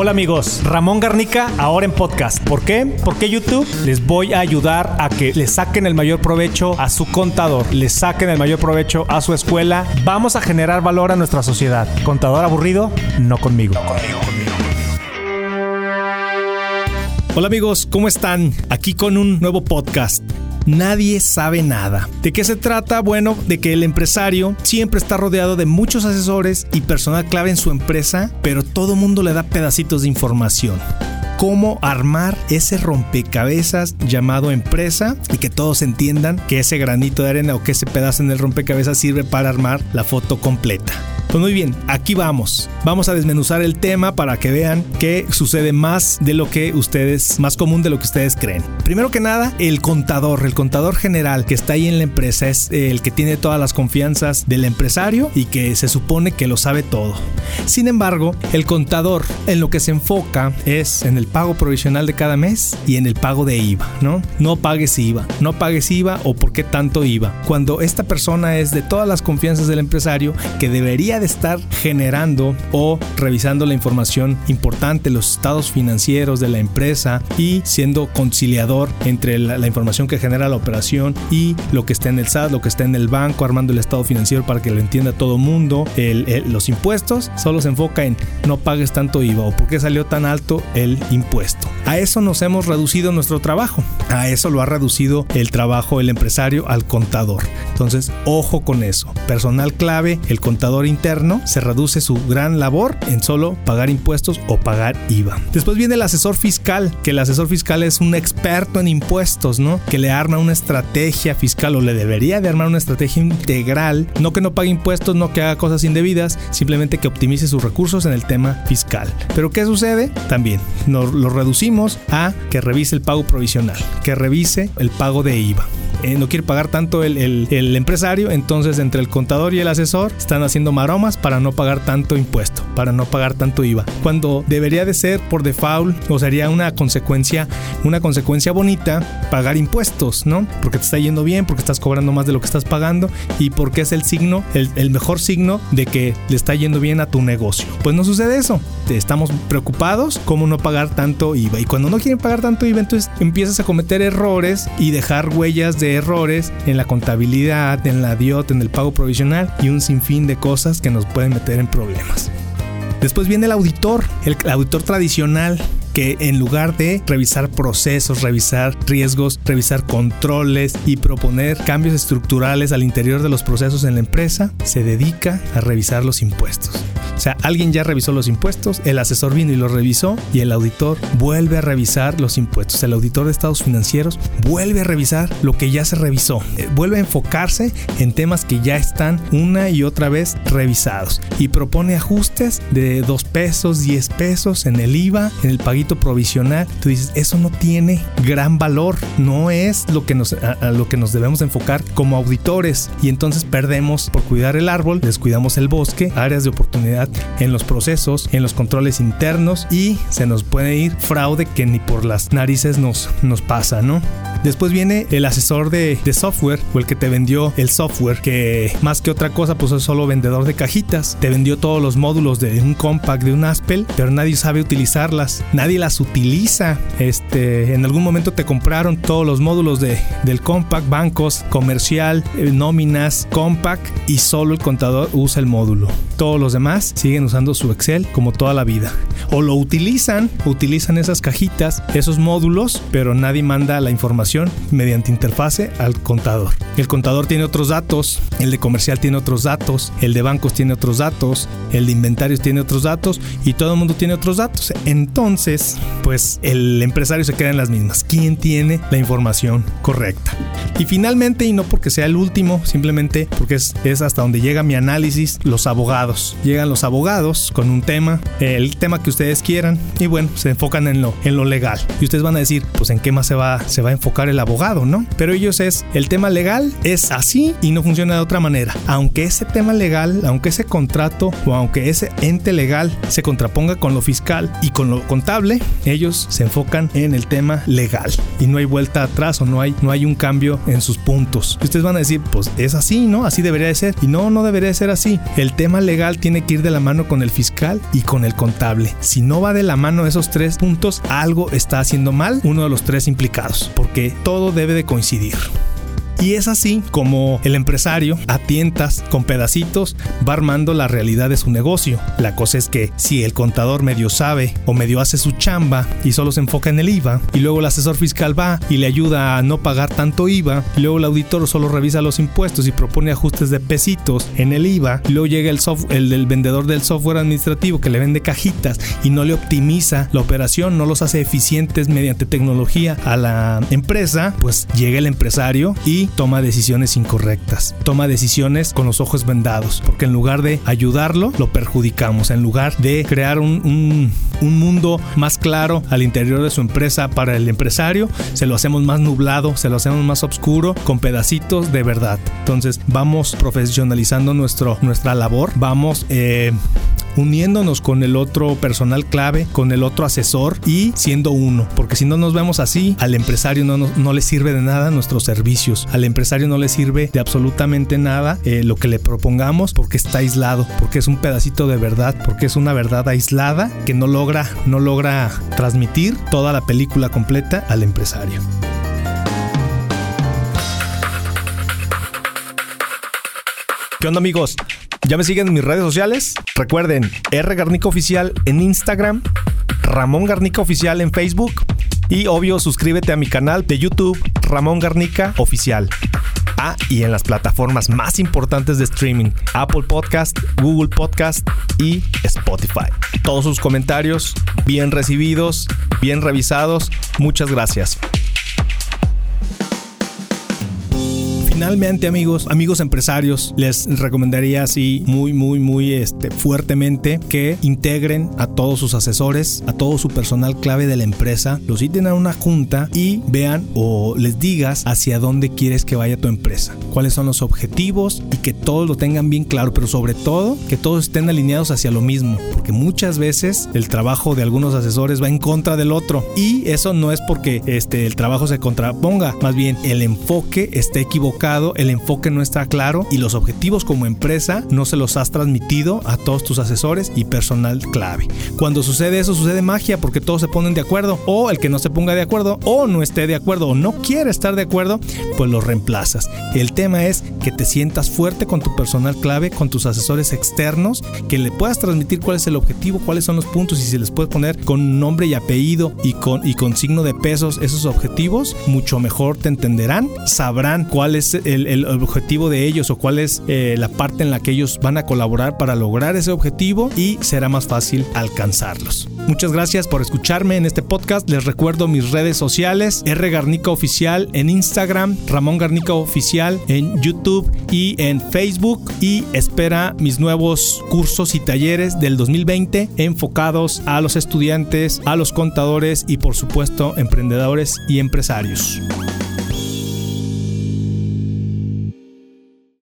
Hola amigos, Ramón Garnica ahora en podcast. ¿Por qué? Porque YouTube les voy a ayudar a que le saquen el mayor provecho a su contador, le saquen el mayor provecho a su escuela. Vamos a generar valor a nuestra sociedad. Contador aburrido, no conmigo. No conmigo, conmigo. Hola amigos, ¿cómo están? Aquí con un nuevo podcast nadie sabe nada. ¿De qué se trata? Bueno, de que el empresario siempre está rodeado de muchos asesores y personal clave en su empresa, pero todo mundo le da pedacitos de información cómo armar ese rompecabezas llamado empresa y que todos entiendan que ese granito de arena o que ese pedazo en el rompecabezas sirve para armar la foto completa. Pues muy bien, aquí vamos. Vamos a desmenuzar el tema para que vean que sucede más de lo que ustedes, más común de lo que ustedes creen. Primero que nada, el contador, el contador general que está ahí en la empresa es el que tiene todas las confianzas del empresario y que se supone que lo sabe todo. Sin embargo, el contador en lo que se enfoca es en el pago provisional de cada mes y en el pago de IVA, ¿no? No pagues IVA, no pagues IVA o por qué tanto IVA. Cuando esta persona es de todas las confianzas del empresario que debería de estar generando o revisando la información importante, los estados financieros de la empresa y siendo conciliador entre la, información que genera la operación y lo que está en el SAT, lo que está en el banco, armando el estado financiero para que lo entienda todo mundo. los impuestos solo se enfoca en no pagues tanto IVA o por qué salió tan alto el impuesto. A eso nos hemos reducido nuestro trabajo. A eso lo ha reducido el trabajo del empresario al contador. Entonces, ojo con eso. Personal clave, el contador interno se reduce su gran labor en solo pagar impuestos o pagar IVA. Después viene el asesor fiscal, que el asesor fiscal es un experto en impuestos, ¿no? Que le arma una estrategia fiscal o le debería de armar una estrategia integral, no que no pague impuestos, no que haga cosas indebidas, simplemente que optimice sus recursos en el tema fiscal. Pero ¿qué sucede? También nos lo reducimos a que revise el pago provisional, que revise el pago de IVA. Eh, no quiere pagar tanto el, el, empresario, entonces entre el contador y el asesor están haciendo maromas para no pagar tanto impuesto, para no pagar tanto IVA. Cuando debería de ser por default o sería una consecuencia, una consecuencia bonita pagar impuestos, ¿no? Porque te está yendo bien, porque estás cobrando más de lo que estás pagando y porque es el signo, el, el mejor signo de que le está yendo bien a tu negocio. Pues no sucede eso. Estamos preocupados cómo no pagar tanto IVA. Y cuando no quieren pagar tanto IVA, entonces empiezas a cometer errores y dejar huellas de errores en la contabilidad, en la DIOT, en el pago provisional y un sinfín de cosas que nos pueden meter en problemas. Después viene el auditor, el auditor tradicional que en lugar de revisar procesos, revisar riesgos, revisar controles y proponer cambios estructurales al interior de los procesos en la empresa, se dedica a revisar los impuestos. O sea, alguien ya revisó los impuestos, el asesor vino y lo revisó y el auditor vuelve a revisar los impuestos. El auditor de estados financieros vuelve a revisar lo que ya se revisó. Eh, vuelve a enfocarse en temas que ya están una y otra vez revisados y propone ajustes de 2 pesos, 10 pesos en el IVA, en el paguito provisional. Tú dices, eso no tiene gran valor, no es lo que nos, lo que nos debemos enfocar como auditores y entonces perdemos por cuidar el árbol, descuidamos el bosque, áreas de oportunidad en los procesos, en los controles internos y se nos puede ir fraude que ni por las narices nos, nos pasa, ¿no? Después viene el asesor de, software o el que te vendió el software, que más que otra cosa, pues es solo vendedor de cajitas. Te vendió todos los módulos de un compact, de un Aspel, pero nadie sabe utilizarlas. Nadie las utiliza. Este, en algún momento te compraron todos los módulos de, del compact, bancos, comercial, eh, nóminas, compact y solo el contador usa el módulo. Todos los demás siguen usando su Excel como toda la vida. O lo utilizan, utilizan esas cajitas, esos módulos, pero nadie manda la información mediante interfase al contador. El contador tiene otros datos, el de comercial tiene otros datos, el de bancos tiene otros datos, el de inventarios tiene otros datos y todo el mundo tiene otros datos. Entonces, pues el empresario se queda en las mismas. ¿Quién tiene la información correcta? Y finalmente, y no porque sea el último, simplemente porque es, es hasta donde llega mi análisis, los abogados. Llegan los abogados con un tema, el tema que ustedes quieran, y bueno, se enfocan en lo, en lo legal. Y ustedes van a decir, pues en qué más se va, se va a enfocar el abogado, ¿no? Pero ellos es, el tema legal es así y no funciona de otra manera. Aunque ese tema legal, aunque ese contrato o aunque ese ente legal se contraponga con lo fiscal y con lo contable, ellos se enfocan en el tema legal y no hay vuelta atrás o no hay, no hay un cambio en sus puntos. Ustedes van a decir, pues es así, ¿no? Así debería de ser. Y no, no debería de ser así. El tema legal tiene que ir de la mano con el fiscal y con el contable. Si no va de la mano esos tres puntos, algo está haciendo mal uno de los tres implicados, porque todo debe de coincidir. Y es así como el empresario, a tientas, con pedacitos, va armando la realidad de su negocio. La cosa es que si el contador medio sabe o medio hace su chamba y solo se enfoca en el IVA, y luego el asesor fiscal va y le ayuda a no pagar tanto IVA, luego el auditor solo revisa los impuestos y propone ajustes de pesitos en el IVA, luego llega el, el, el vendedor del software administrativo que le vende cajitas y no le optimiza la operación, no los hace eficientes mediante tecnología a la empresa, pues llega el empresario y toma decisiones incorrectas, toma decisiones con los ojos vendados, porque en lugar de ayudarlo, lo perjudicamos, en lugar de crear un, un, mundo más claro al interior de su empresa para el empresario, se lo hacemos más nublado, se lo hacemos más oscuro, con pedacitos de verdad. Entonces vamos profesionalizando nuestro, nuestra labor, vamos... Eh, uniéndonos con el otro personal clave, con el otro asesor y siendo uno. Porque si no nos vemos así, al empresario no, no, le sirve de nada nuestros servicios. Al empresario no le sirve de absolutamente nada eh, lo que le propongamos porque está aislado, porque es un pedacito de verdad, porque es una verdad aislada que no logra, no logra transmitir toda la película completa al empresario. ¿Qué onda amigos? ¿Ya me siguen en mis redes sociales? Recuerden, R Garnica Oficial en Instagram, Ramón Garnica Oficial en Facebook y obvio suscríbete a mi canal de YouTube Ramón Garnica Oficial. Ah, y en las plataformas más importantes de streaming, Apple Podcast, Google Podcast y Spotify. Todos sus comentarios bien recibidos, bien revisados. Muchas gracias. Finalmente, amigos, amigos empresarios, les recomendaría así muy, muy, muy este, fuertemente que integren a todos sus asesores, a todo su personal clave de la empresa, los citen a una junta y vean o les digas hacia dónde quieres que vaya tu empresa, cuáles son los objetivos y que todos lo tengan bien claro, pero sobre todo que todos estén alineados hacia lo mismo, porque muchas veces el trabajo de algunos asesores va en contra del otro y eso no es porque este, el trabajo se contraponga, más bien el enfoque está equivocado el enfoque no está claro y los objetivos como empresa no se los has transmitido a todos tus asesores y personal clave. Cuando sucede eso, sucede magia porque todos se ponen de acuerdo o el que no se ponga de acuerdo o no esté de acuerdo o no quiere estar de acuerdo, pues lo reemplazas. El tema es que te sientas fuerte con tu personal clave, con tus asesores externos, que le puedas transmitir cuál es el objetivo, cuáles son los puntos y si les puedes poner con nombre y apellido y con, y con signo de pesos esos objetivos, mucho mejor te entenderán, sabrán cuál es el, objetivo de ellos o cuál es eh, la parte en la que ellos van a colaborar para lograr ese objetivo y será más fácil alcanzarlos. Muchas gracias por escucharme en este podcast. Les recuerdo mis redes sociales, R Garnica Oficial en Instagram, Ramón Garnica Oficial en YouTube y en Facebook y espera mis nuevos cursos y talleres del 2020 enfocados a los estudiantes, a los contadores y por supuesto emprendedores y empresarios.